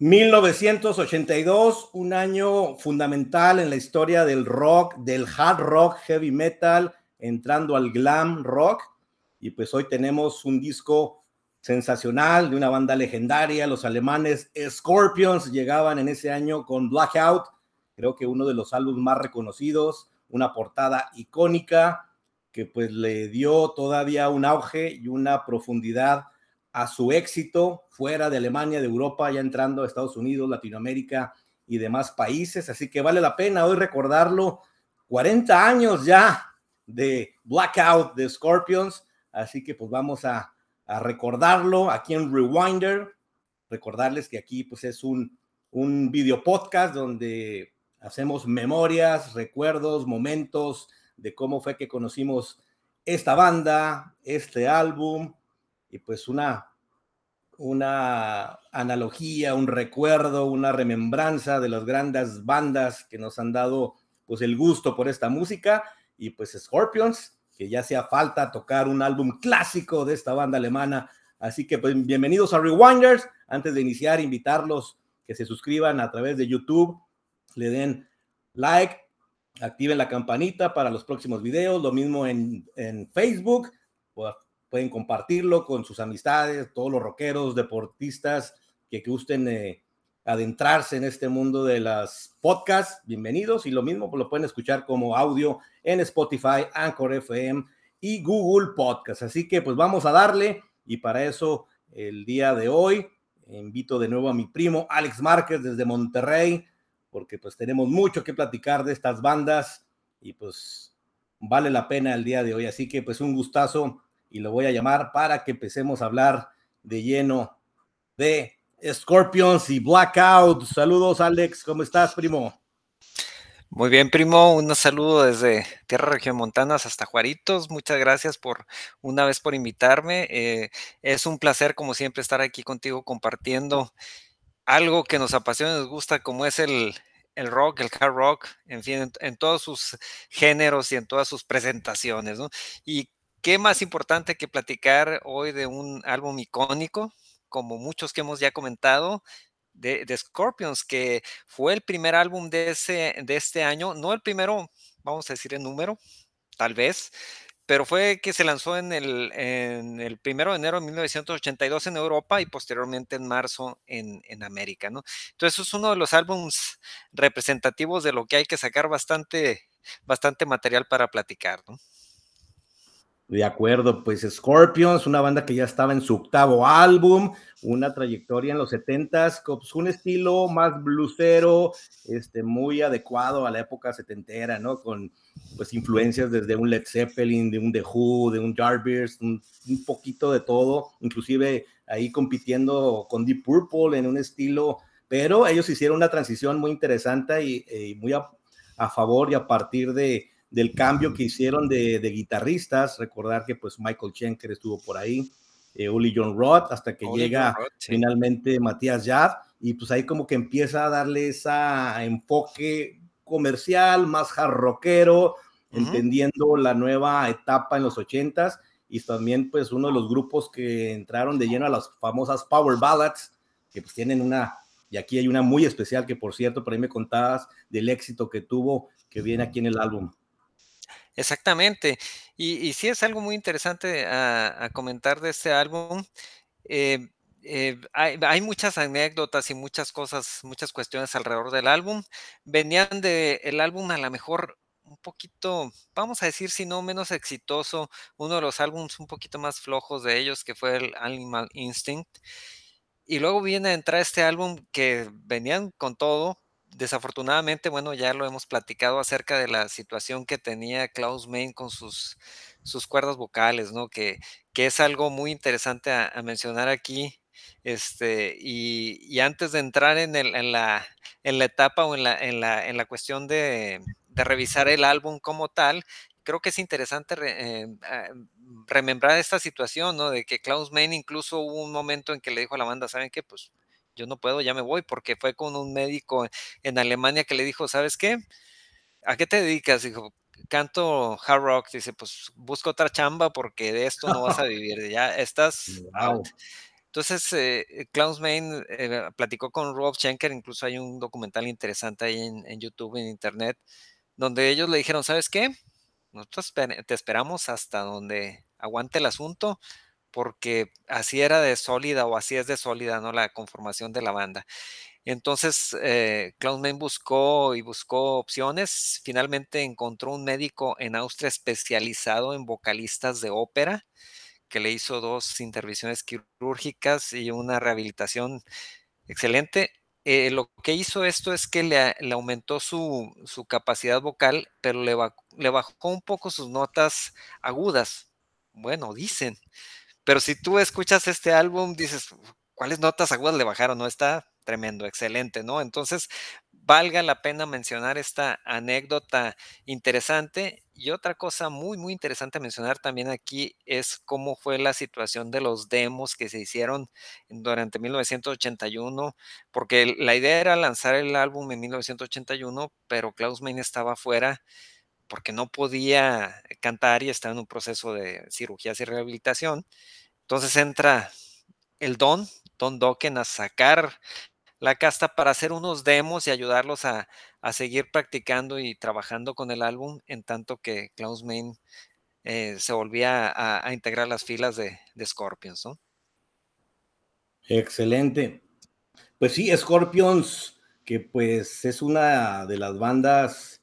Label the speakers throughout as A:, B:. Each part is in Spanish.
A: 1982, un año fundamental en la historia del rock, del hard rock, heavy metal, entrando al glam rock. Y pues hoy tenemos un disco sensacional de una banda legendaria, los alemanes Scorpions llegaban en ese año con Blackout, creo que uno de los álbumes más reconocidos, una portada icónica que pues le dio todavía un auge y una profundidad a su éxito fuera de Alemania, de Europa, ya entrando a Estados Unidos, Latinoamérica y demás países. Así que vale la pena hoy recordarlo. 40 años ya de Blackout de Scorpions. Así que pues vamos a, recordarlo aquí en Rewinder. Recordarles que aquí pues es un, un video podcast donde hacemos memorias, recuerdos, momentos de cómo fue que conocimos esta banda, este álbum, y pues una, una analogía, un recuerdo, una remembranza de las grandes bandas que nos han dado pues el gusto por esta música y pues Scorpions, que ya hacía falta tocar un álbum clásico de esta banda alemana. Así que pues bienvenidos a Rewinders. Antes de iniciar, invitarlos que se suscriban a través de YouTube, le den like, activen la campanita para los próximos videos, lo mismo en, en Facebook, pueden compartirlo con sus amistades, todos los rockeros, deportistas que gusten eh, adentrarse en este mundo de las podcasts, bienvenidos y lo mismo pues, lo pueden escuchar como audio en Spotify, Anchor FM y Google Podcast. Así que pues vamos a darle y para eso el día de hoy invito de nuevo a mi primo Alex Márquez desde Monterrey porque pues tenemos mucho que platicar de estas bandas y pues vale la pena el día de hoy. Así que pues un gustazo y lo voy a llamar para que empecemos a hablar de lleno de Scorpions y Blackout. Saludos, Alex, ¿cómo estás, primo?
B: Muy bien, primo, un saludo desde Tierra Región Montanas hasta Juaritos. Muchas gracias por una vez por invitarme. Eh, es un placer, como siempre, estar aquí contigo compartiendo algo que nos apasiona y nos gusta, como es el, el rock, el hard rock, en fin, en, todos sus géneros y en todas sus presentaciones, ¿no? Y ¿Qué más importante que platicar hoy de un álbum icónico, como muchos que hemos ya comentado, de, Scorpions, que fue el primer álbum de, ese, este año, no el primero, vamos a decir el número, tal vez, pero fue que se lanzó en el, en primero de enero de 1982 en Europa y posteriormente en marzo en, en América, ¿no? Entonces es uno de los álbums representativos de lo que hay que sacar bastante, bastante material para platicar, ¿no?
A: De acuerdo, pues Scorpions, una banda que ya estaba en su octavo álbum, una trayectoria en los setentas, con pues, un estilo más blusero, este, muy adecuado a la época setentera, ¿no? Con pues influencias desde un Led Zeppelin, de un The Who, de un Jarvis, un, poquito de todo, inclusive ahí compitiendo con Deep Purple en un estilo, pero ellos hicieron una transición muy interesante y, y muy a favor y a partir de del cambio que hicieron de, guitarristas. Recordar que pues Michael Schenker estuvo por ahí, eh, Uli John Roth, hasta que llega finalmente Matías Yad, y pues ahí como que empieza a darle ese enfoque comercial, más jarroquero, entendiendo la nueva etapa en los ochentas, y también pues uno de los grupos que entraron de lleno a las famosas Power Ballads, que pues tienen una, y aquí hay una muy especial que por cierto, por ahí me contabas del éxito que tuvo, que viene aquí en el álbum.
B: Exactamente. Y, sí es algo muy interesante a, comentar de este álbum. Eh, eh, hay, muchas anécdotas y muchas cosas, muchas cuestiones alrededor del álbum. Venían del álbum a lo mejor un poquito, vamos a decir, si no menos exitoso, uno de los álbumes un poquito más flojos de ellos, que fue el Animal Instinct. Y luego viene a entrar este álbum que venían con todo, desafortunadamente, bueno, ya lo hemos platicado acerca de la situación que tenía Klaus Main con sus, sus cuerdas vocales, ¿no? Que, que es algo muy interesante a, mencionar aquí. Este, y, antes de entrar en, el, en, la, en la etapa o en la, en la, en la cuestión de, de revisar el álbum como tal, creo que es interesante eh, ah, remembrar esta situación, ¿no? De que Klaus Main incluso hubo un momento en que le dijo a la banda, ¿saben qué? Pues yo no puedo, ya me voy, porque fue con un médico en Alemania que le dijo, ¿sabes qué? ¿A qué te dedicas? Dijo, canto hard rock. Dice, pues busca otra chamba porque de esto no vas a vivir, ya estás out. Entonces, eh, Klaus Main eh, platicó con Rob Schenker, incluso hay un documental interesante ahí en, en, YouTube, en Internet, donde ellos le dijeron, ¿sabes qué? Nosotros te esperamos hasta donde aguante el asunto, porque así era de sólida o así es de sólida, ¿no? La conformación de la banda. Entonces, eh, Klaus buscó y buscó opciones. Finalmente encontró un médico en Austria especializado en vocalistas de ópera, que le hizo dos intervenciones quirúrgicas y una rehabilitación excelente. Eh, lo que hizo esto es que le, aumentó su, capacidad vocal, pero le bajó un poco sus notas agudas. Bueno, dicen. Pero si tú escuchas este álbum, dices, ¿cuáles notas agudas le bajaron? No está tremendo, excelente, ¿no? Entonces, valga la pena mencionar esta anécdota interesante. Y otra cosa muy, muy interesante mencionar también aquí es cómo fue la situación de los demos que se hicieron durante 1981, porque la idea era lanzar el álbum en 1981, pero Klaus Main estaba fuera porque no podía cantar y estaba en un proceso de cirugías y rehabilitación. Entonces entra el Don, Don Dokken, a sacar la casta para hacer unos demos y ayudarlos a, a seguir practicando y trabajando con el álbum, en tanto que Klaus Main eh, se volvía a, integrar las filas de, Scorpions.
A: Excelente. Pues sí, Scorpions, que pues es una de las bandas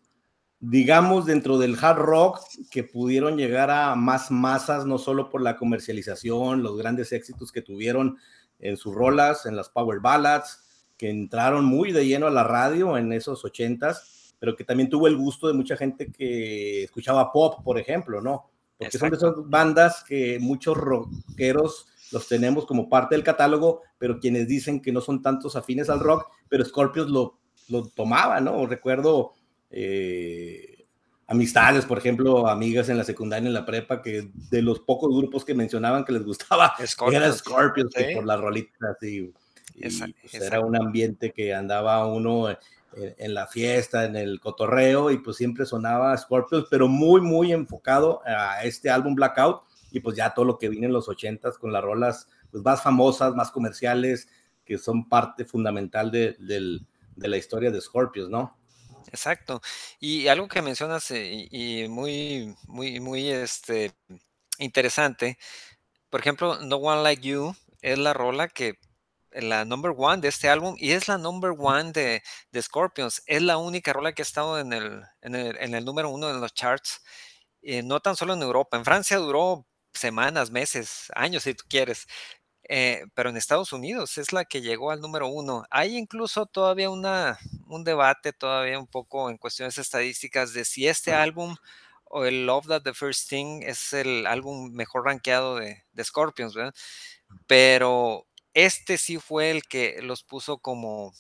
A: digamos, dentro del hard rock que pudieron llegar a más masas, no solo por la comercialización, los grandes éxitos que tuvieron en sus rolas, en las power ballads, que entraron muy de lleno a la radio en esos ochentas, pero que también tuvo el gusto de mucha gente que escuchaba pop, por ejemplo, ¿no? Porque Exacto. son de esas bandas que muchos rockeros los tenemos como parte del catálogo, pero quienes dicen que no son tantos afines al rock, pero Scorpions lo, lo tomaba, ¿no? Recuerdo eh, amistades, por ejemplo, amigas en la secundaria, en la prepa, que de los pocos grupos que mencionaban que les gustaba Scorpions, era Scorpions, ¿sí? por las rolitas y, y exacto, pues, era un ambiente que andaba uno en, en, la fiesta, en el cotorreo y pues siempre sonaba Scorpions, pero muy, muy enfocado a este álbum Blackout y pues ya todo lo que viene en los ochentas con las rolas pues más famosas, más comerciales, que son parte fundamental de, de, de la historia de Scorpions, ¿no?
B: Exacto. Y algo que mencionas eh, y, y muy, muy, muy este, interesante, por ejemplo, No One Like You es la rola que la number one de este álbum y es la number one de, de Scorpions. Es la única rola que ha estado en el, en el, número uno en los charts, eh, no tan solo en Europa. En Francia duró semanas, meses, años si tú quieres, eh, pero en Estados Unidos es la que llegó al número uno. Hay incluso todavía una, un debate, todavía un poco en cuestiones estadísticas, de si este álbum o el Love That the First Thing es el álbum mejor rankeado de, de Scorpions, ¿verdad? Pero este sí fue el que los puso como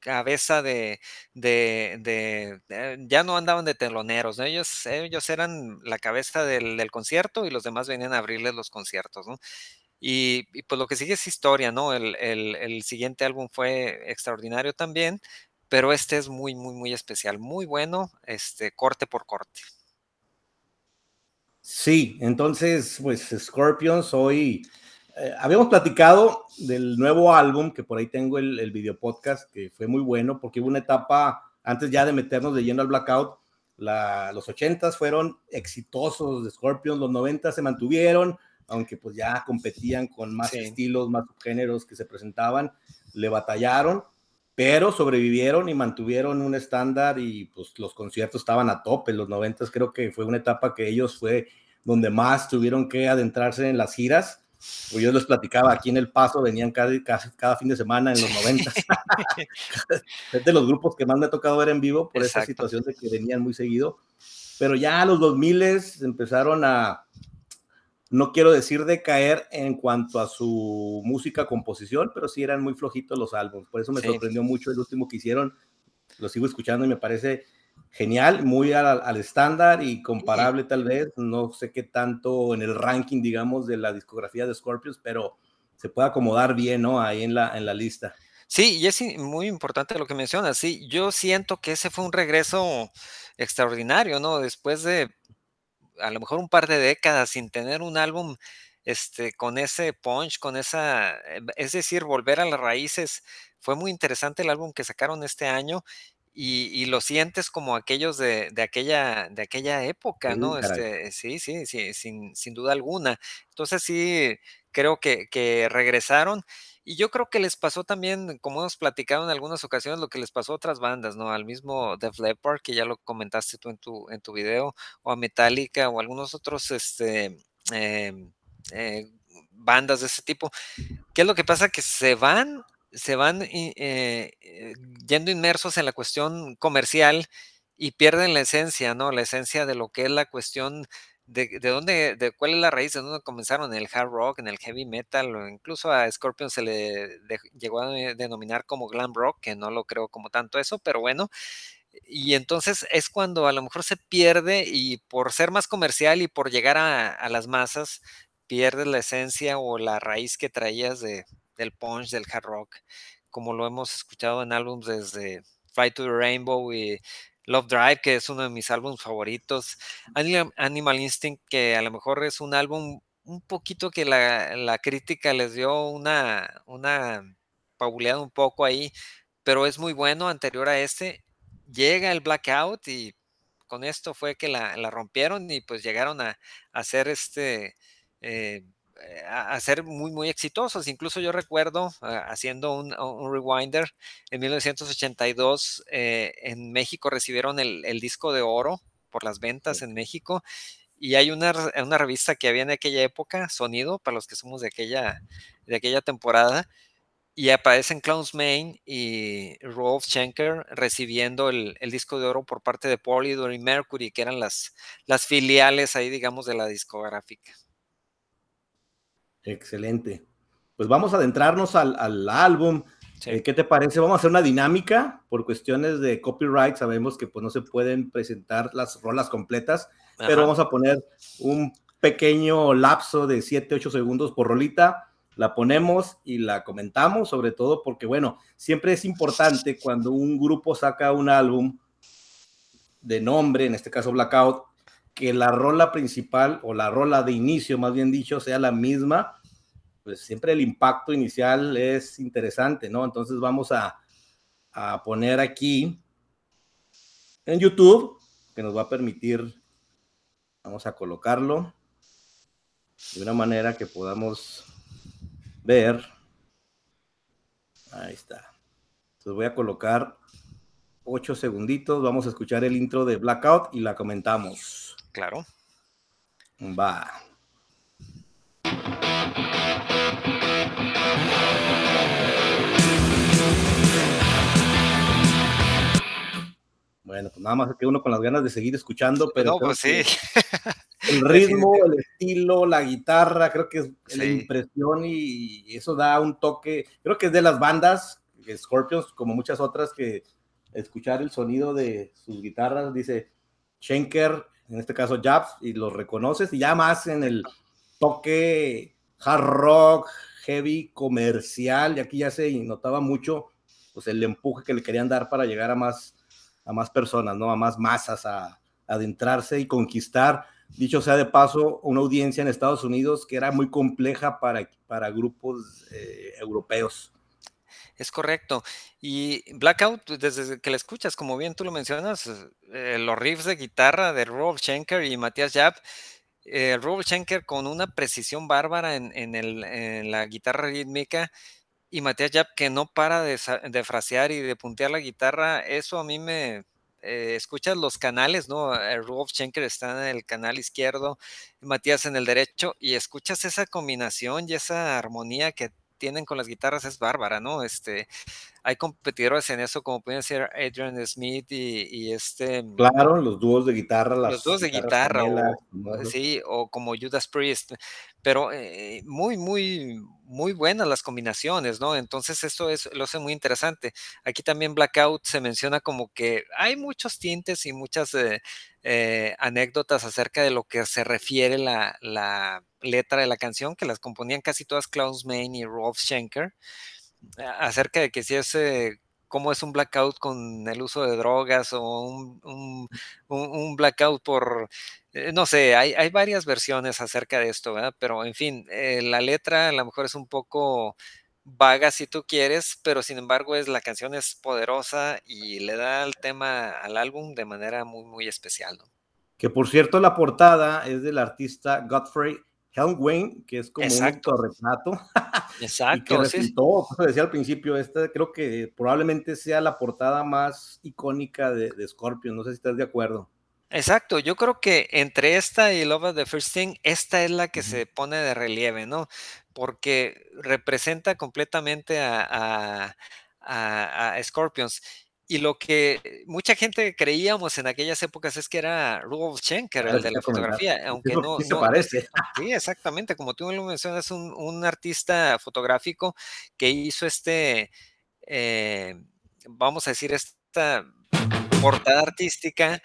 B: cabeza de, de, de, de, ya no andaban de teloneros, ¿no? ellos, ellos eran la cabeza del, del, concierto y los demás venían a abrirles los conciertos, ¿no? Y, y, pues lo que sigue es historia, ¿no? El, siguiente álbum fue extraordinario también, pero este es muy, muy, muy especial, muy bueno, este, corte por corte.
A: Sí, entonces, pues Scorpions hoy, eh, habíamos platicado del nuevo álbum, que por ahí tengo el, el que fue muy bueno, porque hubo una etapa, antes ya de meternos de lleno al blackout, la, los ochentas fueron exitosos de Scorpions, los noventas se mantuvieron, aunque pues ya competían con más sí. estilos, más géneros que se presentaban, le batallaron, pero sobrevivieron y mantuvieron un estándar y pues los conciertos estaban a tope. Los noventas creo que fue una etapa que ellos fue donde más tuvieron que adentrarse en las giras. Pues yo les platicaba, aquí en El Paso venían cada, cada, cada fin de semana en los noventas. es de los grupos que más me ha tocado ver en vivo por Exacto. esa situación de que venían muy seguido. Pero ya a los 2000 empezaron a, no quiero decir de caer en cuanto a su música composición, pero sí eran muy flojitos los álbumes. Por eso me sí. sorprendió mucho el último que hicieron. Lo sigo escuchando y me parece genial, muy al, al estándar y comparable tal vez. No sé qué tanto en el ranking, digamos, de la discografía de Scorpions, pero se puede acomodar bien, ¿no? Ahí en la, en la lista.
B: Sí, y es muy importante lo que mencionas. Sí, yo siento que ese fue un regreso extraordinario, ¿no? Después de a lo mejor un par de décadas sin tener un álbum este, con ese punch, con esa, eh, es decir, volver a las raíces. Fue muy interesante el álbum que sacaron este año y, lo sientes como aquellos de, aquella, de aquella época, ¿no? Este, sí, sí, sí, sin, sin, duda alguna. Entonces sí, creo que, que, regresaron. Y yo creo que les pasó también, como hemos platicado en algunas ocasiones, lo que les pasó a otras bandas, ¿no? Al mismo Def Leppard, que ya lo comentaste tú en tu, en tu video, o a Metallica, o algunos otros este, em, eh, bandas de ese tipo. ¿Qué es lo que pasa? Que se van se van eh, eh, yendo inmersos en la cuestión comercial y pierden la esencia, ¿no? La esencia de lo que es la cuestión de, de dónde, de cuál es la raíz, de dónde comenzaron, en el hard rock, en el heavy metal, o incluso a Scorpion se le llegó a denominar como glam rock, que no lo creo como tanto eso, pero bueno. Y entonces es cuando a lo mejor se pierde y por ser más comercial y por llegar a, las masas, pierdes la esencia o la raíz que traías de, del punch, del hard rock, como lo hemos escuchado en álbumes desde Fly to the Rainbow y Love Drive, que es uno de mis álbumes favoritos. Animal Instinct, que a lo mejor es un álbum un poquito que la, crítica les dio una, una pauleada un poco ahí, pero es muy bueno anterior a este. Llega el Blackout y con esto fue que la, rompieron y pues llegaron a, hacer este... Eh, a, ser muy, muy exitosos. Incluso yo recuerdo ah, haciendo un, rewinder en 1982, eh, en México recibieron el, disco de oro por las ventas en México. Y hay una, una, revista que había en aquella época, Sonido, para los que somos de aquella, de aquella temporada, y aparecen Clowns Main y Rolf Schenker recibiendo el, el, disco de oro por parte de Polydor y Mercury, que eran las, las filiales ahí, digamos, de la discográfica.
A: Excelente. Pues vamos a adentrarnos al, álbum. Eh, ¿Qué te parece? Vamos a hacer una dinámica por cuestiones de copyright. Sabemos que pues, no se pueden presentar las rolas completas, pero vamos a poner un pequeño lapso de 7, 8 segundos por rolita. La ponemos y la comentamos, sobre todo porque, bueno, siempre es importante cuando un grupo saca un álbum de nombre, en este caso Blackout, que la rola principal o la rola de inicio, más bien dicho, sea la misma pues siempre el impacto inicial es interesante, ¿no? Entonces vamos a, a poner aquí en YouTube, que nos va a permitir, vamos a colocarlo de una manera que podamos ver. Ahí está. Entonces voy a colocar ocho segunditos, vamos a escuchar el intro de Blackout y la comentamos.
B: Claro.
A: Va. Bueno, pues nada más que uno con las ganas de seguir escuchando, pero
B: no, pues sí.
A: el ritmo, el estilo, la guitarra, creo que es la impresión y eso da un toque, creo que es de las bandas, Scorpions, como muchas otras, que escuchar el sonido de sus guitarras, dice Schenker, en este caso Jabs, y los reconoces, y ya más en el toque hard rock, heavy, comercial, y aquí ya se notaba mucho pues el empuje que le querían dar para llegar a más a más personas, ¿no? A más masas a, adentrarse y conquistar, dicho sea de paso, una audiencia en Estados Unidos que era muy compleja para, para grupos eh, europeos.
B: Es correcto. Y Blackout, pues, desde que la escuchas, como bien tú lo mencionas, eh, los riffs de guitarra de Rob Schenker y Matías Japp, eh, Rob Schenker con una precisión bárbara en, en la guitarra rítmica y Matías Yap que no para de, de, frasear y de puntear la guitarra, eso a mí me... Eh, escuchas los canales, ¿no? Rolf Schenker está en el canal izquierdo, Matías en el derecho, y escuchas esa combinación y esa armonía que tienen con las guitarras es bárbara, ¿no? Este, hay competidores en eso, como pueden ser Adrian Smith y, este.
A: Mm, claro, los dúos de guitarra.
B: los dúos de guitarra, o, sí, o como Judas Priest, pero eh, muy, muy, muy buenas las combinaciones, ¿no? Entonces, esto es, lo hace muy interesante. Aquí también Blackout se menciona como que hay muchos tintes y muchas eh, eh, anécdotas acerca de lo que se refiere la, la letra de la canción, que las componían casi todas Klaus Main y Rolf Schenker, acerca de que si es cómo es un blackout con el uso de drogas o un, un, blackout por, eh, no sé, hay, hay, varias versiones acerca de esto, ¿verdad? Pero en fin, eh, la letra a lo mejor es un poco vaga si tú quieres, pero sin embargo es la canción es poderosa y le da el tema al álbum de manera muy, muy especial, ¿no?
A: Que por cierto, la portada es del artista Godfrey Helmwayne, que es como Exacto. un retrato.
B: Exacto.
A: y que resultó, como decía al principio, esta creo que probablemente sea la portada más icónica de, de Scorpion. No sé si estás de acuerdo.
B: Exacto, yo creo que entre esta y Love of the First Thing, esta es la que se pone de relieve, ¿no? Porque representa completamente a, a, a Scorpions. Y lo que mucha gente creíamos en aquellas épocas es que era Rudolf Schenker, el de la fotografía, aunque no,
A: no, parece.
B: Sí, exactamente, como tú lo mencionas, un, un artista fotográfico que hizo este, eh, vamos a decir, esta portada artística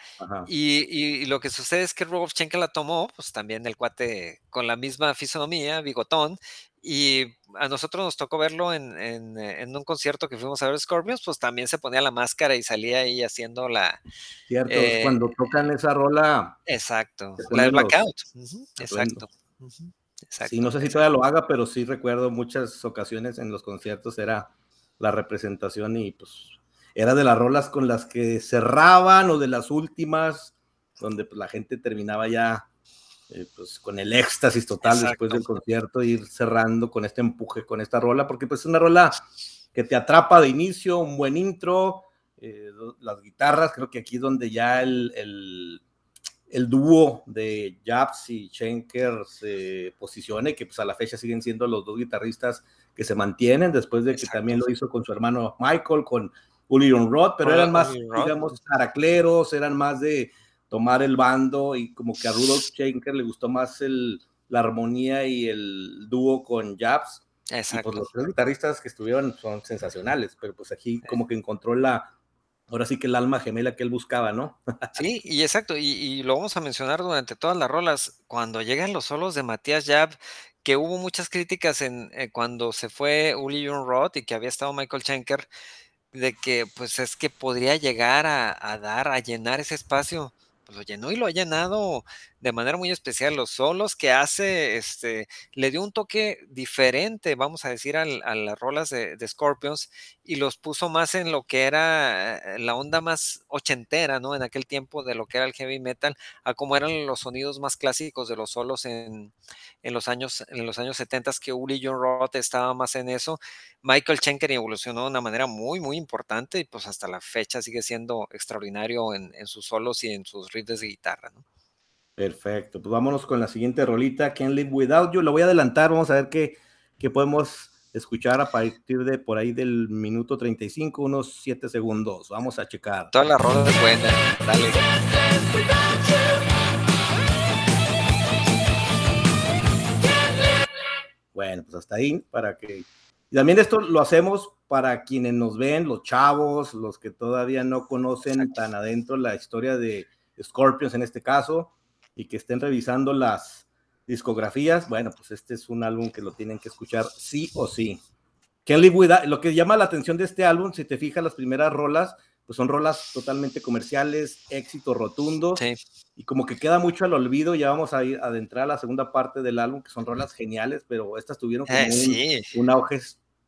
B: y, lo que sucede es que Rudolf Schenker la tomó, pues también el cuate con la misma fisonomía, bigotón, y a nosotros nos tocó verlo en, en, un concierto que fuimos a ver Scorpions, pues también se ponía la máscara y salía ahí haciendo la...
A: Cierto, cuando eh, tocan esa rola...
B: Exacto, la del Blackout. exacto.
A: Sí, no sé si todavía lo haga, pero sí recuerdo muchas ocasiones en los conciertos era la representación y pues era de las rolas con las que cerraban o de las últimas, donde pues, la gente terminaba ya eh, pues, con el éxtasis total después del concierto, ir cerrando con este empuje, con esta rola, porque pues es una rola que te atrapa de inicio, un buen intro, eh, las guitarras, creo que aquí es donde ya el, el, el dúo de Japs y Schenker se posiciona y que pues a la fecha siguen siendo los dos guitarristas que se mantienen después de que también lo hizo con su hermano Michael, con Ulion Rod, pero eran más, digamos, caracleros, eran más de tomar el bando y como que a Rudolf Schenker le gustó más el, la armonía y el dúo con Jabs.
B: Exacto.
A: Y pues los tres guitarristas que estuvieron son sensacionales, pero pues aquí como que encontró la, ahora sí que el alma gemela que él buscaba, ¿no?
B: Sí, y exacto, y, lo vamos a mencionar durante todas las rolas, cuando llegan los solos de Matías Jab, que hubo muchas críticas en eh, cuando se fue Uli Roth y que había estado Michael Schenker, de que pues es que podría llegar a dar, a llenar ese espacio pues, lo llenó y lo ha llenado de manera muy especial. Los solos que hace, este, le dio un toque diferente, vamos a decir, a las rolas de, Scorpions y los puso más en lo que era eh, la onda más ochentera, ¿no? En aquel tiempo de lo que era el heavy metal, a cómo eran los sonidos más clásicos de los solos en, en los años en los años 70 que Uli John Roth estaba más en eso. Michael Schenker evolucionó de una manera muy, muy importante y pues hasta la fecha sigue siendo extraordinario en, en sus solos y en sus riffs de guitarra, ¿no?
A: Perfecto, pues vámonos con la siguiente rolita, Can't Live Without You. Lo voy a adelantar, vamos a ver qué, qué podemos escuchar a partir de por ahí del minuto 35, unos 7 segundos. Vamos a checar.
B: Toda la rola es buena, dale.
A: Bueno, pues hasta ahí para que... Y también esto lo hacemos para quienes nos ven, los chavos, los que todavía no conocen tan adentro la historia de Scorpions en este caso y que estén revisando las discografías, bueno, pues este es un álbum que lo tienen que escuchar sí o sí. Kelly Live lo que llama la atención de este álbum, si te fijas, las primeras rolas, pues son rolas totalmente comerciales, éxito rotundo,
B: sí.
A: y como que queda mucho al olvido, ya vamos a ir a adentrar a la segunda parte del álbum, que son rolas geniales, pero estas tuvieron como
B: eh,
A: un, auge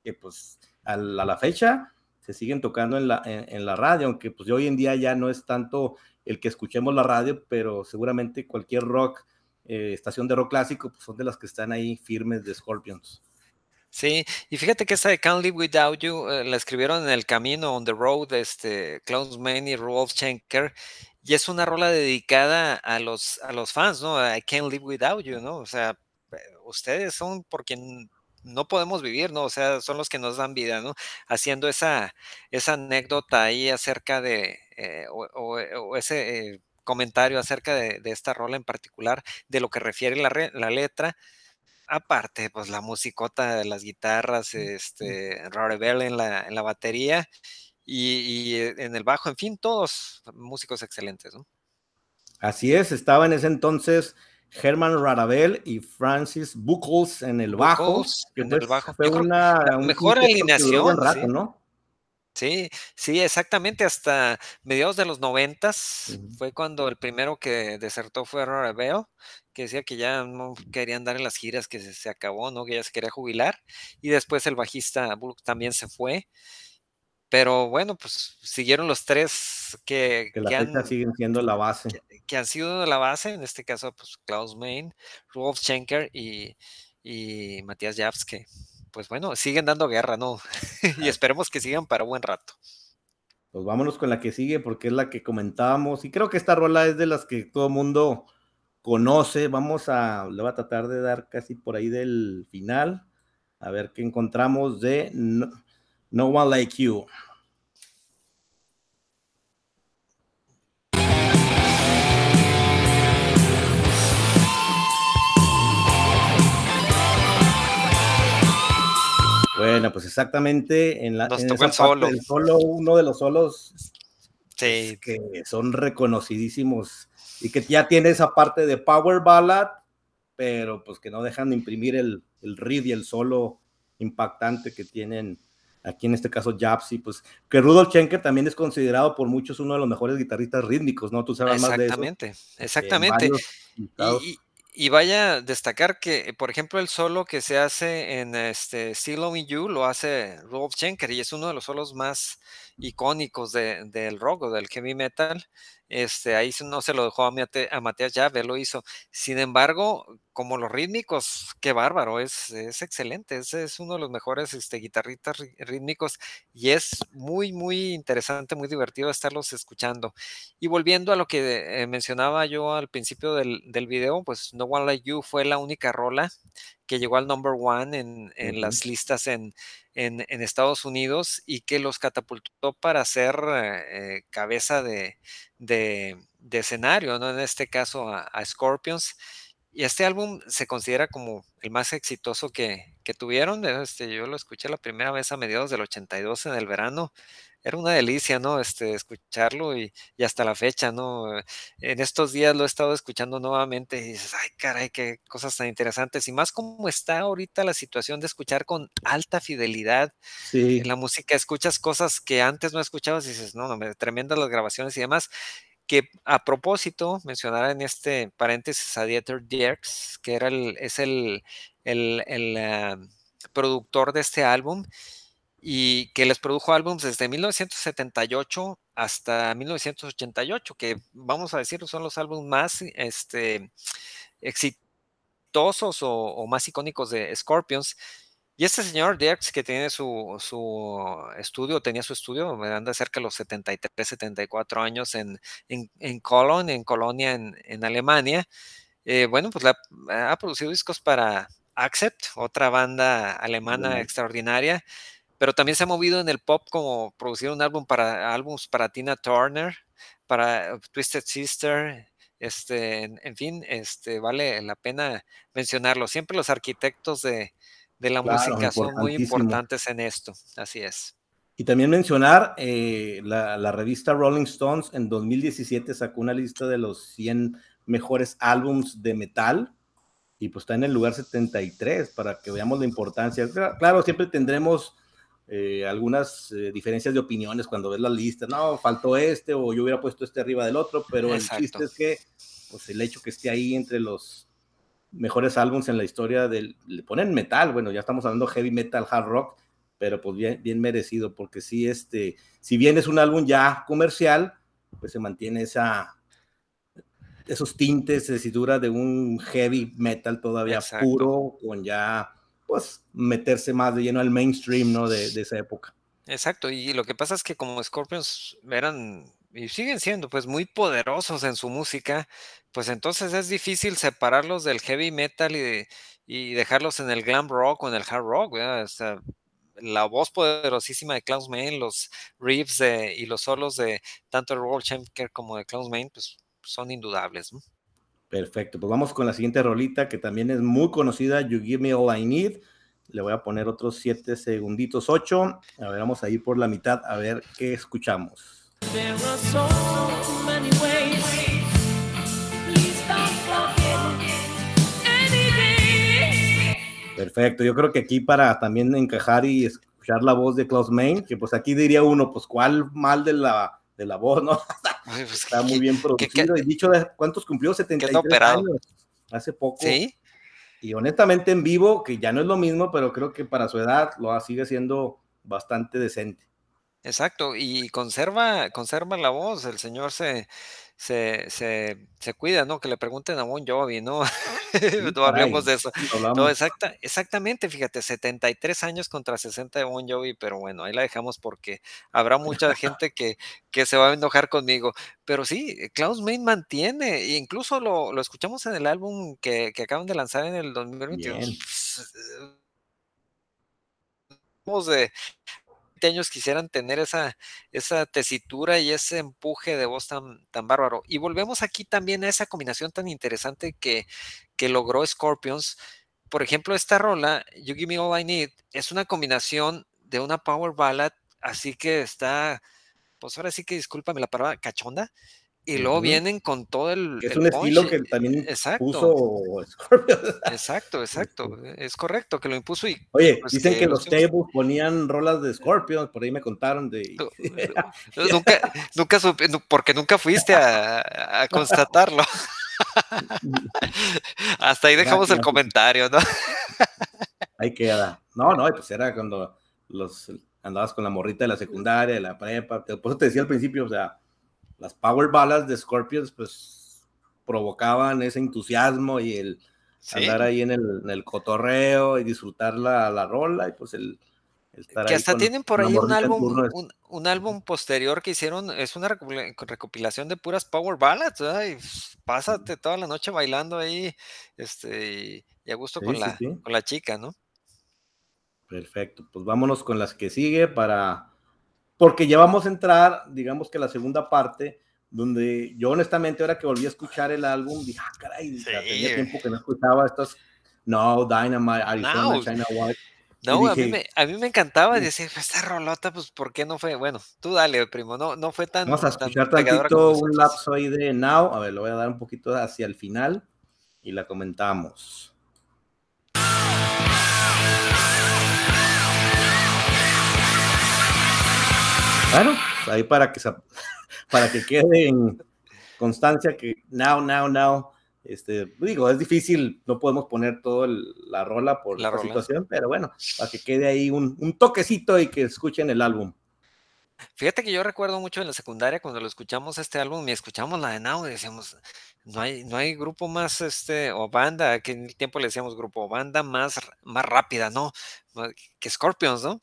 A: que pues a la, fecha se siguen tocando en la, en la radio, aunque pues hoy en día ya no es tanto el que escuchemos la radio, pero seguramente cualquier rock, eh, estación de rock clásico, pues son de las que están ahí firmes de Scorpions.
B: Sí, y fíjate que esta de Can't Live Without You eh, la escribieron en el camino, on the road, este, Klaus Mann y Rolf Schenker, y es una rola dedicada a los, a los fans, ¿no? I Can't Live Without You, ¿no? O sea, eh, ustedes son por quien no podemos vivir, ¿no? O sea, son los que nos dan vida, ¿no? Haciendo esa, esa anécdota ahí acerca de, eh, o, ese eh, comentario acerca de, esta rola en particular, de lo que refiere la, la letra. Aparte, pues la musicota de las guitarras, este, Bell en la, en la batería y, eh, en el bajo, en fin, todos músicos excelentes, ¿no?
A: Así es, estaba en ese entonces Herman Radabel y Francis Buchholz en el bajo.
B: en el bajo.
A: Fue una
B: mejor alineación.
A: Rato, ¿no?
B: Sí, sí, exactamente. Hasta mediados de los noventas fue cuando el primero que desertó fue Rebel, que decía que ya no querían dar en las giras, que se, acabó, ¿no? Que ya se quería jubilar. Y después el bajista Bullock también se fue. Pero bueno, pues siguieron los tres que,
A: que, la han, siguen siendo la base.
B: Que, han sido la base, en este caso, pues Klaus Main, Rolf Schenker y, y Matías Jafs, que pues bueno, siguen dando guerra, ¿no? y esperemos que sigan para buen rato.
A: Pues vámonos con la que sigue, porque es la que comentábamos, y creo que esta rola es de las que todo mundo conoce. Vamos a, le voy a tratar de dar casi por ahí del final, a ver qué encontramos de No One Like You. Bueno, pues exactamente en la en solo. uno de los solos que son reconocidísimos y que ya tiene esa parte de power ballad, pero pues que no dejan de imprimir el, el riff y el solo impactante que tienen aquí en este caso Japsy, pues que Rudolf Schenker también es considerado por muchos uno de los mejores guitarristas rítmicos, ¿no? Tú sabes más de eso.
B: Exactamente, exactamente. Y, y vaya a destacar que, por ejemplo, el solo que se hace en este Still Loving You lo hace Rolf Schenker y es uno de los solos más icónicos del rock o del heavy metal. Este, ahí no se lo dejó a, a Matías Llave, lo hizo. Sin embargo, como los rítmicos, qué bárbaro, es, es excelente, es, es, uno de los mejores este, guitarristas rítmicos y es muy, muy interesante, muy divertido estarlos escuchando. Y volviendo a lo que eh, mencionaba yo al principio del, del video, pues No One Like You fue la única rola que llegó al number one en, en las listas en, en, en, Estados Unidos y que los catapultó para ser eh, cabeza de, de, de, escenario, ¿no? En este caso a, a, Scorpions. Y este álbum se considera como el más exitoso que, que tuvieron. Este, yo lo escuché la primera vez a mediados del 82 en el verano era una delicia, ¿no? Este, escucharlo y, hasta la fecha, ¿no? En estos días lo he estado escuchando nuevamente y dices, ay, caray, qué cosas tan interesantes. Y más como está ahorita la situación de escuchar con alta fidelidad sí. en la música, escuchas cosas que antes no escuchabas y dices, no, no, tremendas las grabaciones y demás. Que a propósito, mencionar en este paréntesis a Dieter Dierks, que era el, es el, el, el uh, productor de este álbum y que les produjo álbumes desde 1978 hasta 1988, que vamos a decir son los álbumes más este, exitosos o, más icónicos de Scorpions. Y este señor Dirks, que tiene su, su estudio, tenía su estudio, me anda cerca de los 73, 74 años en, en, en Cologne, en Colonia, en, en Alemania. Eh, bueno, pues la, ha producido discos para Accept, otra banda alemana extraordinaria pero también se ha movido en el pop como producir un álbum para álbums para Tina Turner, para Twisted Sister, este, en, fin, este, vale la pena mencionarlo. Siempre los arquitectos de, de la música son muy importantes en esto, así es.
A: Y también mencionar, eh, la, la, revista Rolling Stones en 2017 sacó una lista de los 100 mejores álbums de metal y pues está en el lugar 73 para que veamos la importancia. Claro, siempre tendremos eh, algunas eh, diferencias de opiniones cuando ves la lista, no, faltó este o yo hubiera puesto este arriba del otro, pero el chiste es que pues el hecho que esté ahí entre los mejores álbumes en la historia del, le ponen metal, bueno, ya estamos hablando heavy metal, hard rock, pero pues bien, bien merecido, porque sí, este, si bien es un álbum ya comercial, pues se mantiene esa, esos tintes, de de un heavy metal todavía puro, con ya pues meterse más de lleno al mainstream, ¿no? De, de, esa época.
B: Exacto, y lo que pasa es que como Scorpions eran y siguen siendo pues muy poderosos en su música, pues entonces es difícil separarlos del heavy metal y, y dejarlos en el glam rock o en el hard rock, o sea, la voz poderosísima de Klaus Main, los riffs de, y los solos de tanto Roll Champion como de Klaus Main, pues son indudables. ¿no?
A: Perfecto, pues vamos con la siguiente rolita que también es muy conocida, You Give Me All I Need. Le voy a poner otros 7 segunditos, 8. A ver, vamos a ir por la mitad a ver qué escuchamos. Perfecto, yo creo que aquí para también encajar y escuchar la voz de Klaus Main, que pues aquí diría uno, pues cuál mal de la, de la voz, ¿no? Pues, Está muy bien producido. y dicho, de ¿cuántos cumplió? 73 años. Hace poco. Sí. Y honestamente en vivo, que ya no es lo mismo, pero creo que para su edad lo sigue siendo bastante decente.
B: Exacto, y conserva, conserva la voz, el señor se, se, se, se, cuida, ¿no? Que le pregunten a Bon Jovi, ¿no? no hablemos de eso. No, exacta, exactamente, fíjate, 73 años contra 60 de Bon Jovi, pero bueno, ahí la dejamos porque habrá mucha gente que, que se va a enojar conmigo. Pero sí, Klaus Main mantiene, e incluso lo, lo escuchamos en el álbum que, que, acaban de lanzar en el 2021. De, años quisieran tener esa, esa tesitura y ese empuje de voz tan, tan bárbaro. Y volvemos aquí también a esa combinación tan interesante que, que logró Scorpions. Por ejemplo, esta rola, You Give Me All I Need, es una combinación de una power ballad, así que está, pues ahora sí que discúlpame la palabra, cachonda, y luego vienen con todo el.
A: es un estilo que también exacto. puso Scorpio.
B: Exacto, exacto. Es correcto que lo impuso. Y,
A: Oye, pues, dicen que, los tables ponían rolas de Scorpio, por ahí me contaron de.
B: nunca, nunca supe, porque nunca fuiste a, a constatarlo. Hasta ahí dejamos el comentario, ¿no?
A: ahí queda. No, no, pues era cuando los andabas con la morrita de la secundaria, de la prepa. Por eso te decía al principio, o sea las power balas de Scorpions, pues provocaban ese entusiasmo y el andar ahí en el, cotorreo y disfrutar la, la, rola y pues el,
B: estar que hasta tienen por ahí un álbum, un, álbum posterior que hicieron, es una recopilación de puras power ballads, y pásate toda la noche bailando ahí, este, y a gusto con, la, con la chica, ¿no?
A: Perfecto, pues vámonos con las que sigue para porque ya vamos a entrar, digamos que la segunda parte, donde yo honestamente ahora que volví a escuchar el álbum, dije, ah, caray, tenía tiempo que no escuchaba estas, no, Dynamite, Arizona, China White.
B: No, a, mí me, a mí me encantaba decir, esta rolota, pues, ¿por qué no fue? Bueno, tú dale, primo, no, no fue tan.
A: Vamos a escuchar tantito un lapso ahí de Now, a ver, lo voy a dar un poquito hacia el final y la comentamos. Bueno, ahí para que, para que quede en constancia que now, now, now, este, digo, es difícil, no podemos poner toda la rola por la, situación, pero bueno, para que quede ahí un, un, toquecito y que escuchen el álbum.
B: Fíjate que yo recuerdo mucho en la secundaria cuando lo escuchamos este álbum y escuchamos la de Now y decíamos, no hay, no hay grupo más, este, o banda, que en el tiempo le decíamos grupo, banda más, más rápida, ¿no? Que Scorpions, ¿no?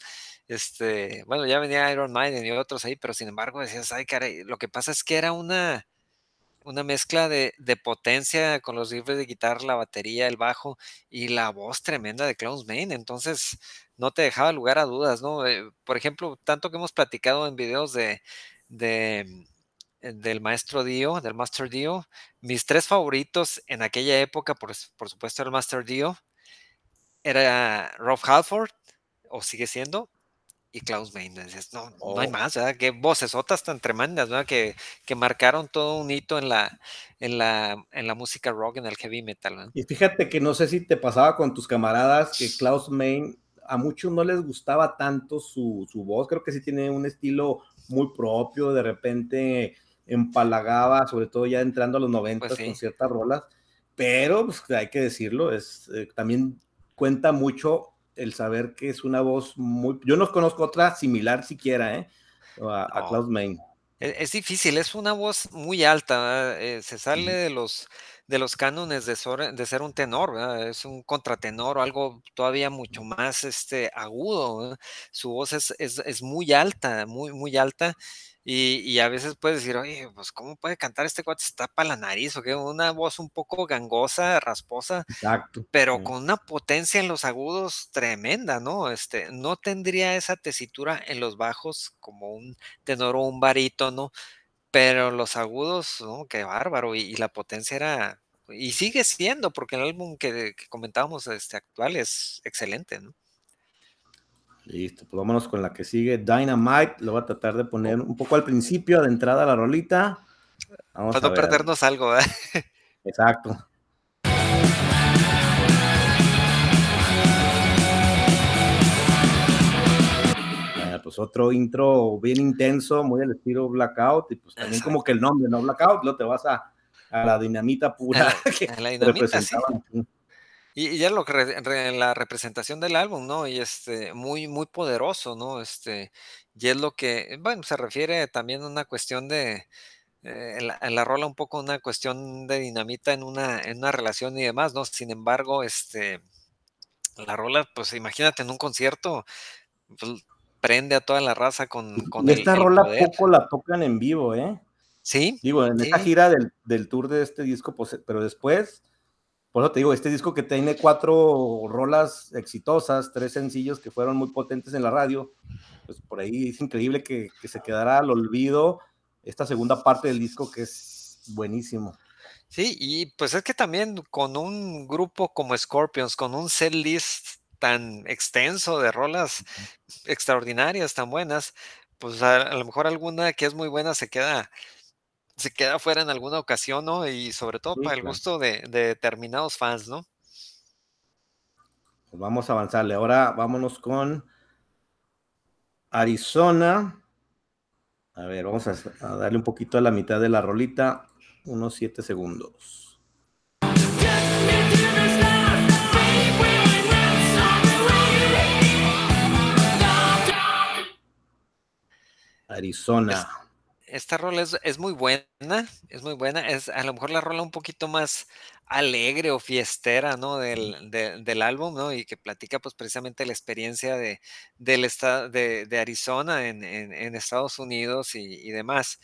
B: Este, bueno, ya venía Iron Maiden y otros ahí, pero sin embargo decías, ay, caray, lo que pasa es que era una, una mezcla de, potencia con los riffs de guitarra, la batería, el bajo y la voz tremenda de Clowns Main. Entonces, no te dejaba lugar a dudas, ¿no? Eh, por ejemplo, tanto que hemos platicado en videos de, de del maestro Dio, del Master Dio, mis tres favoritos en aquella época, por, por supuesto, el Master Dio, era Rob Halford, o sigue siendo, y Klaus Main. no, no hay oh. más, ¿verdad? Qué vocesotas tan tremendas, ¿verdad? Que, que marcaron todo un hito en la, en, la, en la música rock, en el heavy metal.
A: Y fíjate que no sé si te pasaba con tus camaradas que Klaus Main a muchos no les gustaba tanto su, su voz, creo que sí tiene un estilo muy propio, de repente empalagaba, sobre todo ya entrando a los 90 pues con ciertas rolas, pero pues, hay que decirlo, es, eh, también cuenta mucho el saber que es una voz muy... Yo no conozco otra similar siquiera, ¿eh? A, Klaus Main.
B: E, es, difícil, es una voz muy alta, eh, se sale de los de los cánones de, de ser un tenor, es un contratenor o algo todavía mucho más este, agudo. Su voz es, es, es, muy alta, muy, muy alta. Y, a veces puedes decir, oye, pues ¿cómo puede cantar este cuate? Está para la nariz, o qué? Una voz un poco gangosa, rasposa,
A: Exacto.
B: pero con una potencia en los agudos tremenda, ¿no? Este, no tendría esa tesitura en los bajos como un tenor o un barítono, pero los agudos, ¿no? Qué bárbaro, y, la potencia era, y sigue siendo, porque el álbum que, que comentábamos este, actual es excelente, ¿no?
A: Listo, pues vámonos con la que sigue. Dynamite, lo voy a tratar de poner un poco al principio, de entrada a la rolita.
B: Vamos Para no perdernos algo, ¿eh?
A: Exacto. pues otro intro bien intenso, muy al estilo Blackout, y pues también como que el nombre, ¿no? Blackout, luego te vas a, a la dinamita pura.
B: A la, dinamita, sí. Y, ya lo que la representación del álbum, ¿no? Y este, muy, muy poderoso, ¿no? Este, y es lo que, bueno, se refiere también a una cuestión de, eh, en, la, rola un poco una cuestión de dinamita en una, en una relación y demás, ¿no? Sin embargo, este, la rola, pues imagínate en un concierto, pues, prende a toda la raza con, con
A: y esta rola poco la tocan en vivo, ¿eh?
B: Sí.
A: Digo, en esta gira del, del, tour de este disco, pues, pero después, por eso te digo, este disco que tiene cuatro rolas exitosas, tres sencillos que fueron muy potentes en la radio, pues por ahí es increíble que, que se quedara al olvido esta segunda parte del disco que es buenísimo.
B: Sí, y pues es que también con un grupo como Scorpions, con un set list tan extenso de rolas extraordinarias, tan buenas, pues a, lo mejor alguna que es muy buena se queda, se queda fuera en alguna ocasión, ¿no? Y sobre todo para el gusto de, de, determinados fans, ¿no?
A: Pues vamos a avanzarle. Ahora vámonos con Arizona. A ver, vamos a, darle un poquito a la mitad de la rolita, unos 7 segundos. Arizona.
B: Esta rola es, muy buena, es muy buena. Es a lo mejor la rola un poquito más alegre o fiestera, ¿no? Del, álbum, ¿no? Y que platica pues precisamente la experiencia de, del estado de, Arizona en, Estados Unidos y, demás.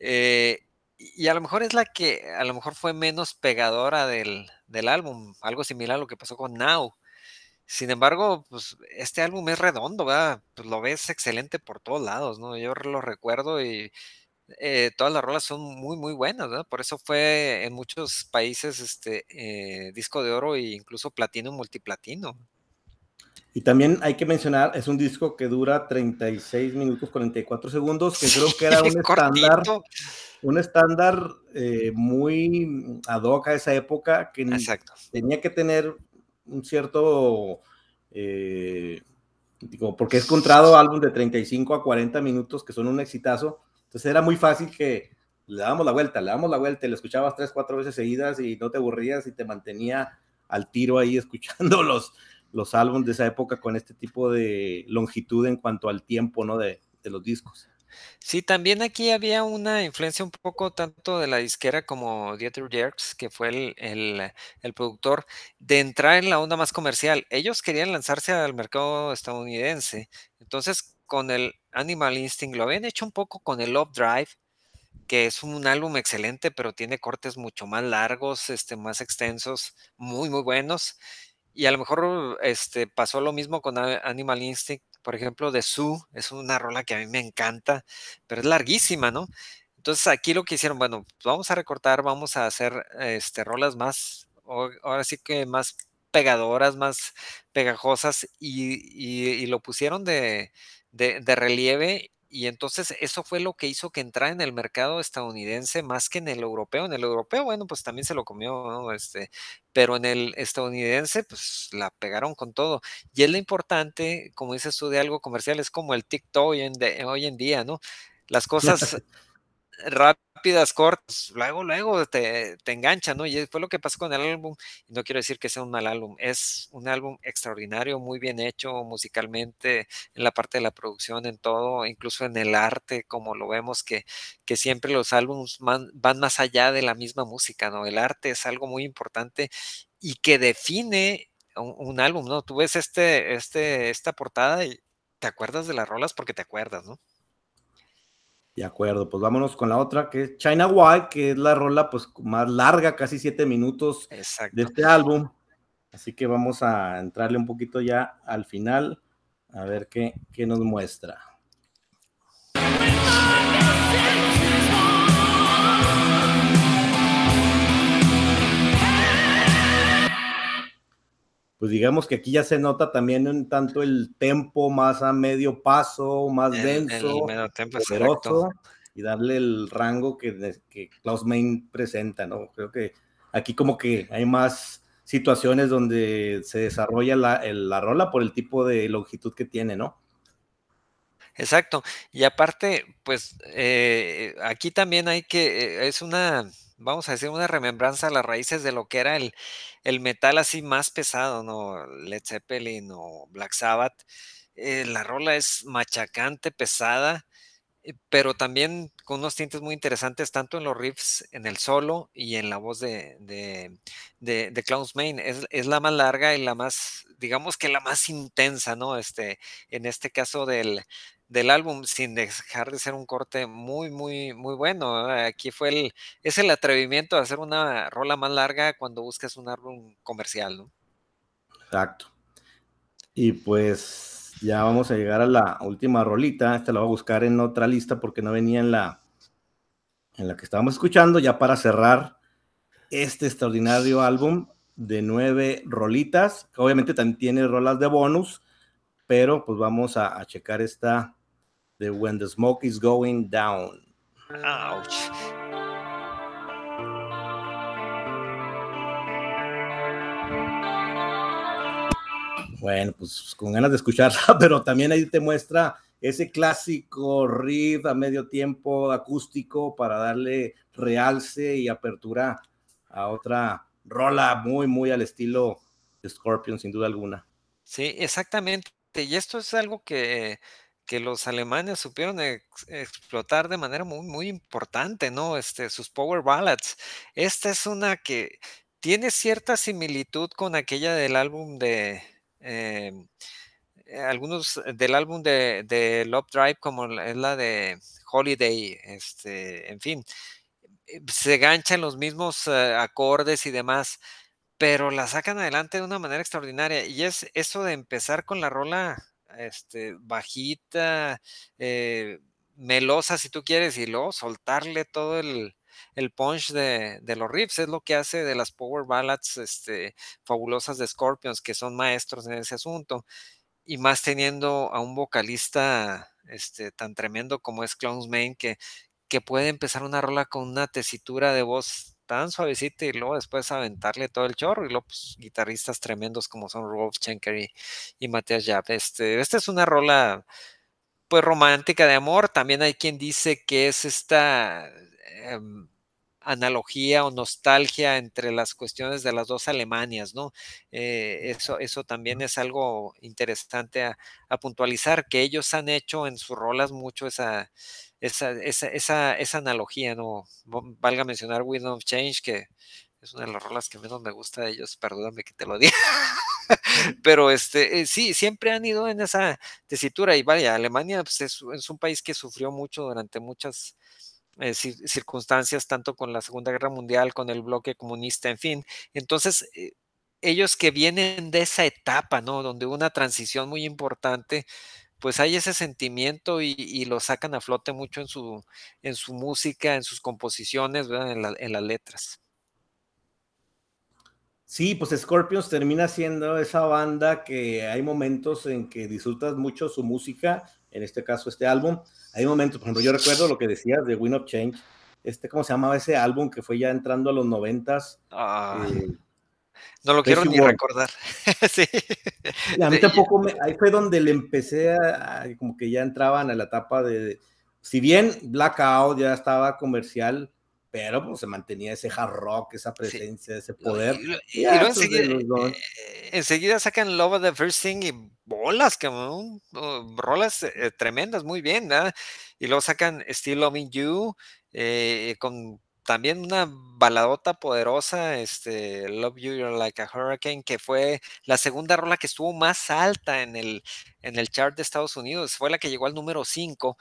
B: Eh, y a lo mejor es la que a lo mejor fue menos pegadora del, álbum, algo similar a lo que pasó con Now. Sin embargo, pues este álbum es redondo, ¿verdad? Pues lo ves excelente por todos lados, ¿no? Yo lo recuerdo y eh, todas las rolas son muy, muy buenas, ¿no? Por eso fue en muchos países este eh, disco de oro e incluso platino, multiplatino.
A: Y también hay que mencionar, es un disco que dura 36 minutos 44 segundos, que creo que era un estándar, un estándar eh, muy ad hoc a esa época, que tenía que tener un cierto, digo, porque he encontrado álbum de 35 a 40 minutos que son un exitazo, entonces era muy fácil que le damos la vuelta, le damos la vuelta y le escuchabas tres, cuatro veces seguidas y no te aburrías y te mantenía al tiro ahí escuchando los, los álbumes de esa época con este tipo de longitud en cuanto al tiempo, ¿no? De, de los discos.
B: Sí, también aquí había una influencia un poco tanto de la disquera como Dieter Jerks, que fue el, el, el, productor, de entrar en la onda más comercial. Ellos querían lanzarse al mercado estadounidense. Entonces, con el Animal Instinct, lo habían hecho un poco con el Love Drive, que es un álbum excelente, pero tiene cortes mucho más largos, este, más extensos, muy, muy buenos. Y a lo mejor este, pasó lo mismo con Animal Instinct, por ejemplo, de Sue, es una rola que a mí me encanta, pero es larguísima, ¿no? Entonces aquí lo que hicieron, bueno, vamos a recortar, vamos a hacer este, rolas más, ahora sí que más pegadoras, más pegajosas, y lo pusieron de, de, relieve y entonces eso fue lo que hizo que entrara en el mercado estadounidense más que en el europeo. En el europeo, bueno, pues también se lo comió, Este, pero en el estadounidense, pues la pegaron con todo. Y es lo importante, como dices tú, de algo comercial, es como el TikTok hoy en, hoy en día, ¿no? Las cosas rápidas, cortas, luego, luego te, te ¿no? Y fue lo que pasó con el álbum. No quiero decir que sea un mal álbum, es un álbum extraordinario, muy bien hecho musicalmente, en la parte de la producción, en todo, incluso en el arte, como lo vemos, que, que siempre los álbumes van, más allá de la misma música, ¿no? El arte es algo muy importante y que define un, un álbum, ¿no? Tú ves este, este, esta portada y te acuerdas de las rolas porque te acuerdas, ¿no?
A: De acuerdo, pues vámonos con la otra, que es China White, que es la rola pues más larga, casi siete minutos de este álbum. Así que vamos a entrarle un poquito ya al final, a ver qué, qué nos muestra. Pues digamos que aquí ya se nota también un tanto el tempo más a medio paso, más denso, poderoso, y darle el rango que, que Klaus Main presenta, ¿no? Creo que aquí como que hay más situaciones donde se desarrolla la, la rola por el tipo de longitud que tiene, ¿no?
B: Exacto. Y aparte, pues eh, aquí también hay que, eh, es una, vamos a decir, una remembranza a las raíces de lo que era el, el metal así más pesado, ¿no? Led Zeppelin o Black Sabbath. Eh, la rola es machacante, pesada, eh, pero también con unos tintes muy interesantes, tanto en los riffs, en el solo y en la voz de, de, de, Clown's Main. Es, es, la más larga y la más, digamos que la más intensa, ¿no? Este, en este caso del, del álbum, sin dejar de ser un corte muy, muy, muy bueno. Aquí fue el, es el atrevimiento de hacer una rola más larga cuando buscas un álbum comercial, ¿no?
A: Exacto. Y pues ya vamos a llegar a la última rolita. Esta la voy a buscar en otra lista porque no venía en la, en la que estábamos escuchando, ya para cerrar este extraordinario álbum de nueve rolitas. Obviamente también tiene rolas de bonus, pero pues vamos a, a checar esta de When the Smoke is Going Down.
B: Ouch.
A: Bueno, pues con ganas de escucharla, pero también ahí te muestra ese clásico riff a medio tiempo acústico para darle realce y apertura a otra rola muy, muy al estilo de Scorpion, sin duda alguna.
B: Sí, exactamente. Y esto es algo que que los alemanes supieron ex explotar de manera muy, muy importante, ¿no? Este, sus power ballads. Esta es una que tiene cierta similitud con aquella del álbum de, eh, algunos del álbum de, de, Love Drive, como es la de Holiday, este, en fin, eh, se ganchan los mismos acordes y demás, pero la sacan adelante de una manera extraordinaria. Y es eso de empezar con la rola este, bajita, eh, melosa si tú quieres, y luego soltarle todo el, el punch de, de, los riffs. Es lo que hace de las power ballads este, fabulosas de Scorpions, que son maestros en ese asunto. Y más teniendo a un vocalista este, tan tremendo como es Clown's Main, que, que puede empezar una rola con una tesitura de voz tan suavecita y luego después aventarle todo el chorro y luego pues, guitarristas tremendos como son Rolf Schenker y, y Matías Japp. Este, esta es una rola pues romántica de amor. También hay quien dice que es esta eh, analogía o nostalgia entre las cuestiones de las dos Alemanias, ¿no? Eh, eso, eso también es algo interesante a, a puntualizar, que ellos han hecho en sus rolas mucho esa, esa, esa, esa, analogía, ¿no? Valga mencionar Wind of Change, que es una de las rolas que menos me gusta de ellos, perdóname que te lo diga. Pero este, eh, sí, siempre han ido en esa tesitura y vaya, Alemania pues, es, un país que sufrió mucho durante muchas eh, circunstancias, tanto con la Segunda Guerra Mundial, con el bloque comunista, en fin. Entonces, eh, ellos que vienen de esa etapa, ¿no? Donde una transición muy importante, pues hay ese sentimiento y, y, lo sacan a flote mucho en su, en su música, en sus composiciones, en, la, en, las letras.
A: Sí, pues Scorpions termina siendo esa banda que hay momentos en que disfrutas mucho su música, en este caso este álbum. Hay momentos, por ejemplo, yo recuerdo lo que decías de Win of Change, este, ¿cómo se llamaba ese álbum que fue ya entrando a los noventas?
B: Ah. Eh, no lo quiero ni recordar. sí.
A: A mí tampoco, me, ahí fue donde le empecé a, a, como que ya entraban a la etapa de, si bien Blackout ya estaba comercial, pero pues se mantenía ese hard rock, esa presencia, sí. ese poder.
B: Y, y, y, y luego enseguida, eh, enseguida, sacan Love of the First Thing y bolas, que uh, rolas eh, tremendas, muy bien, ¿verdad? Y luego sacan Still Loving You, eh, con también una baladota poderosa, este, Love You You're Like a Hurricane, que fue la segunda rola que estuvo más alta en el, en el chart de Estados Unidos, fue la que llegó al número 5.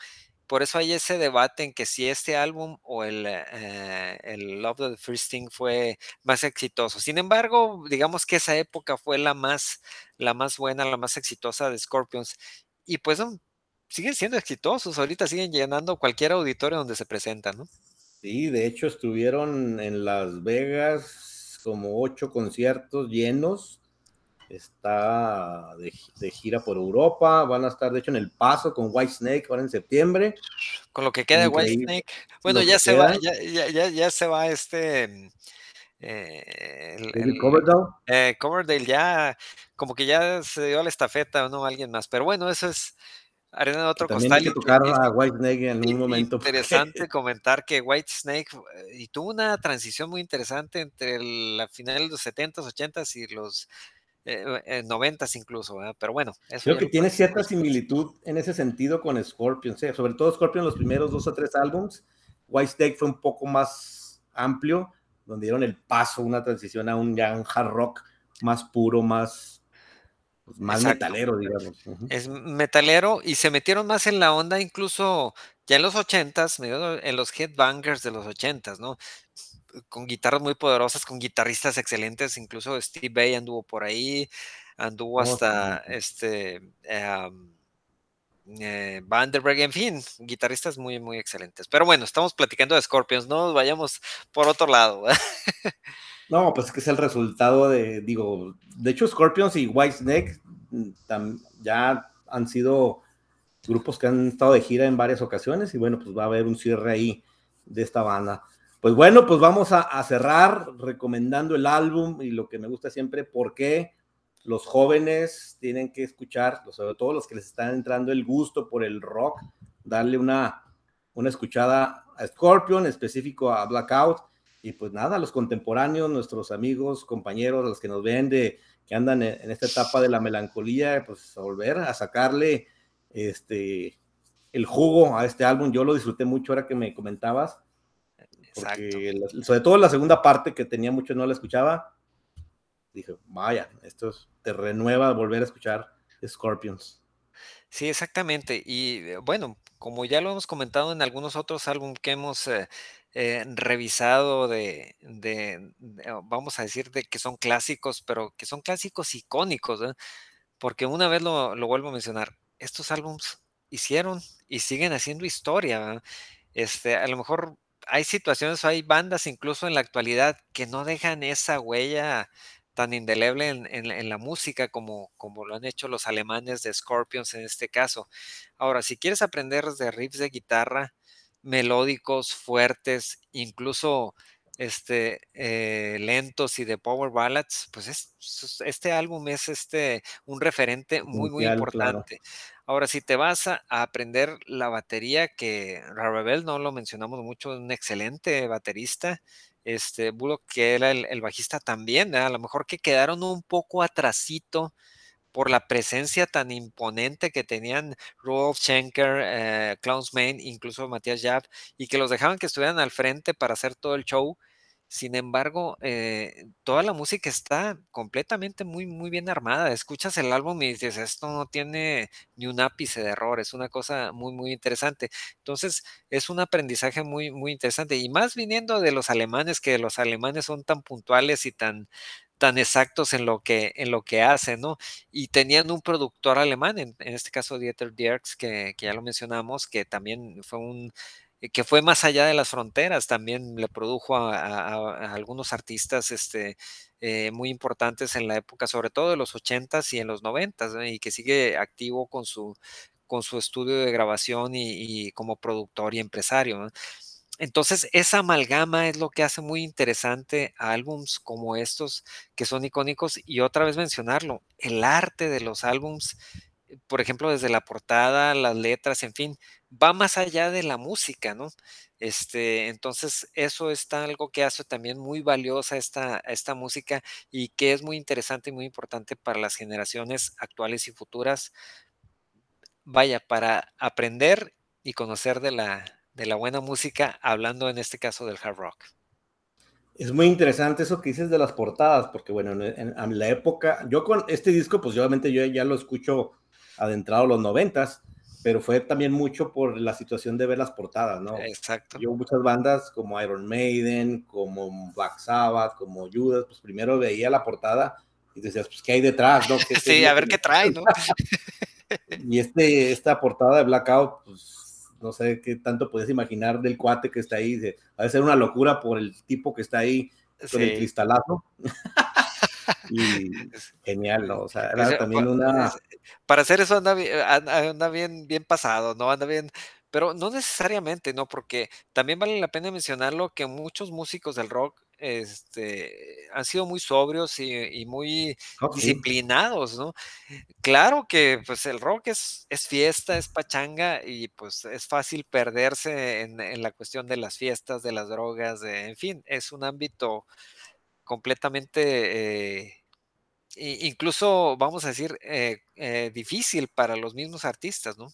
B: Por eso hay ese debate en que si este álbum o el, eh, el Love the First Thing fue más exitoso. Sin embargo, digamos que esa época fue la más, la más buena, la más exitosa de Scorpions. Y pues siguen siendo exitosos, ahorita siguen llenando cualquier auditorio donde se presentan, ¿no?
A: Sí, de hecho estuvieron en Las Vegas como ocho conciertos llenos. Está de, de, gira por Europa. Van a estar, de hecho, en El Paso con White Snake ahora en septiembre.
B: Con lo que queda de White Snake. Bueno, ya se queda. va, ya, ya, ya, se va este. Eh, el, el,
A: Coverdale?
B: Eh, Coverdale ya, como que ya se dio la estafeta, ¿no? Alguien más. Pero bueno, eso es arena de otro
A: También hay que tocar a White Snake en un momento.
B: Interesante comentar que White Snake eh, y tuvo una transición muy interesante entre la final de los 70s, 80s y los eh, 90s eh, incluso, pero bueno.
A: Creo que tiene cierta similitud en ese sentido con Scorpion, sobre todo Scorpion los primeros dos o tres álbums. White Snake fue un poco más amplio, donde dieron el paso, una transición a un, hard rock más puro, más, pues, más metalero, digamos.
B: Es metalero y se metieron más en la onda incluso ya en los ochentas, en los headbangers de los ochentas, ¿no? Con guitarras muy poderosas, con guitarristas excelentes, incluso Steve Bay anduvo por ahí, anduvo oh, hasta este eh, Vanderberg, en fin, guitarristas muy, muy excelentes. Pero bueno, estamos platicando de Scorpions, no vayamos por otro lado.
A: no, pues es que es el resultado de, digo, de hecho Scorpions y Whitesnake mm, ya han sido grupos que han estado de gira en varias ocasiones y bueno, pues va a haber un cierre ahí de esta banda. Pues bueno, pues vamos a, a cerrar recomendando el álbum y lo que me gusta siempre, ¿por qué? los jóvenes tienen que escuchar, sobre todo los que les están entrando el gusto por el rock, darle una, una escuchada a Scorpion, específico a Blackout, y pues nada, los contemporáneos, nuestros amigos, compañeros, los que nos ven de que andan en, esta etapa de la melancolía, pues a volver a sacarle este el jugo a este álbum. Yo lo disfruté mucho ahora que me comentabas. Porque sobre todo la segunda parte que tenía mucho no la escuchaba, dije, vaya, esto te renueva volver a escuchar Scorpions.
B: Sí, exactamente. Y eh, bueno, como ya lo hemos comentado en algunos otros álbumes que hemos eh, eh, revisado de, vamos a decir, de que son clásicos, pero que son clásicos icónicos, porque una vez lo, vuelvo a mencionar, estos álbumes hicieron y siguen haciendo historia. Este, a lo mejor hay situaciones, hay bandas incluso en la actualidad que no dejan esa huella tan indeleble en, la música como, como lo han hecho los alemanes de Scorpions en este caso. Ahora, si quieres aprender de riffs de guitarra melódicos, fuertes, incluso este, eh, lentos y de power ballads, pues este álbum es este, un referente muy, muy importante. Ahora, si te vas a, aprender la batería, que Ravel no lo mencionamos mucho, es un excelente baterista, este, Bullock, que era el, bajista también, a lo mejor que quedaron un poco atrasito por la presencia tan imponente que tenían Rolf Schenker, eh, Klaus Main, incluso Matías Jab, y que los dejaban que estuvieran al frente para hacer todo el show. Sin embargo, eh, toda la música está completamente muy, muy bien armada. Escuchas el álbum y dices, esto no tiene ni un ápice de error, es una cosa muy, muy interesante. Entonces, es un aprendizaje muy, muy interesante. Y más viniendo de los alemanes, que los alemanes son tan puntuales y tan, tan exactos en lo que, en lo que hacen, ¿no? Y tenían un productor alemán, en, este caso Dieter Dierks, que, que ya lo mencionamos, que también fue un eh, que fue más allá de las fronteras, también le produjo a, algunos artistas este, eh, muy importantes en la época, sobre todo de los 80s y en los 90s, y que sigue activo con su, con su estudio de grabación y, como productor y empresario. Entonces, esa amalgama es lo que hace muy interesante a álbums como estos, que son icónicos, y otra vez mencionarlo, el arte de los álbums por ejemplo, desde la portada, las letras, en fin, va más allá de la música, ¿no? Este, entonces, eso está algo que hace también muy valiosa esta, esta música y que es muy interesante y muy importante para las generaciones actuales y futuras. Vaya, para aprender y conocer de la, de la buena música, hablando en este caso del hard rock.
A: Es muy interesante eso que dices de las portadas, porque bueno, en, en la época, yo con este disco, pues obviamente yo ya lo escucho adentrado los noventas, pero fue también mucho por la situación de ver las portadas, ¿no?
B: Exacto.
A: Yo muchas bandas como Iron Maiden, como Black Sabbath, como Judas, pues primero veía la portada y decías, pues, ¿qué hay detrás, no?
B: sí, a ver qué trae, ¿no?
A: y este, esta portada de Blackout, pues, no sé qué tanto puedes imaginar del cuate que está ahí, va a ser una locura por el tipo que está ahí con el cristalazo. y genial, ¿no? O sea, era también una...
B: Para hacer eso anda, anda, bien, bien pasado, ¿no? Anda bien, pero no necesariamente, ¿no? Porque también vale la pena mencionarlo que muchos músicos del rock este, han sido muy sobrios y, muy disciplinados, ¿no? Claro que pues el rock es, es, fiesta, es pachanga y pues es fácil perderse en, la cuestión de las fiestas, de las drogas, en fin, es un ámbito completamente... Eh, incluso, vamos a decir, eh, eh, difícil para los mismos artistas, ¿no?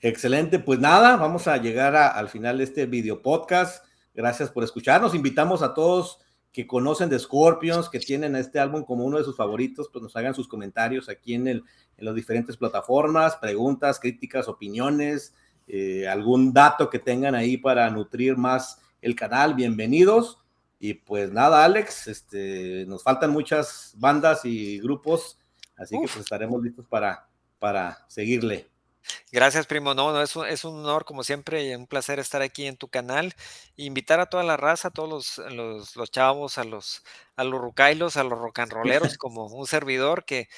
A: Excelente, pues nada, vamos a llegar al final de este video podcast. Gracias por escucharnos. Invitamos a todos que conocen de Scorpions, que tienen este álbum como uno de sus favoritos, pues nos hagan sus comentarios aquí en, el, en las diferentes plataformas, preguntas, críticas, opiniones, eh, algún dato que tengan ahí para nutrir más el canal. Bienvenidos. Y pues nada, Alex, este, nos faltan muchas bandas y grupos, así que pues estaremos listos para, para seguirle.
B: Gracias, primo. No, no, es un, es un honor, como siempre, y un placer estar aquí en tu canal. Invitar a toda la raza, a todos los, los, chavos, a los, a los rucailos, a los rocanroleros, como un servidor, que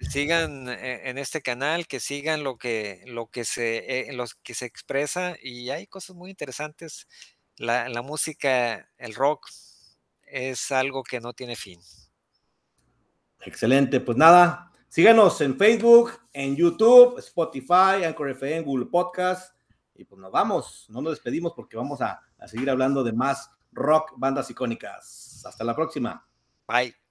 B: sigan eh, en este canal, que sigan lo que, lo que, se, eh, los que se expresa, y hay cosas muy interesantes. La, la música, el rock, es algo que no tiene fin.
A: Excelente, pues nada, Síganos en Facebook, en YouTube, Spotify, Anchor FM, Google Podcast. Y pues nos vamos, no nos despedimos porque vamos a, a seguir hablando de más rock, bandas icónicas. Hasta la próxima.
B: Bye.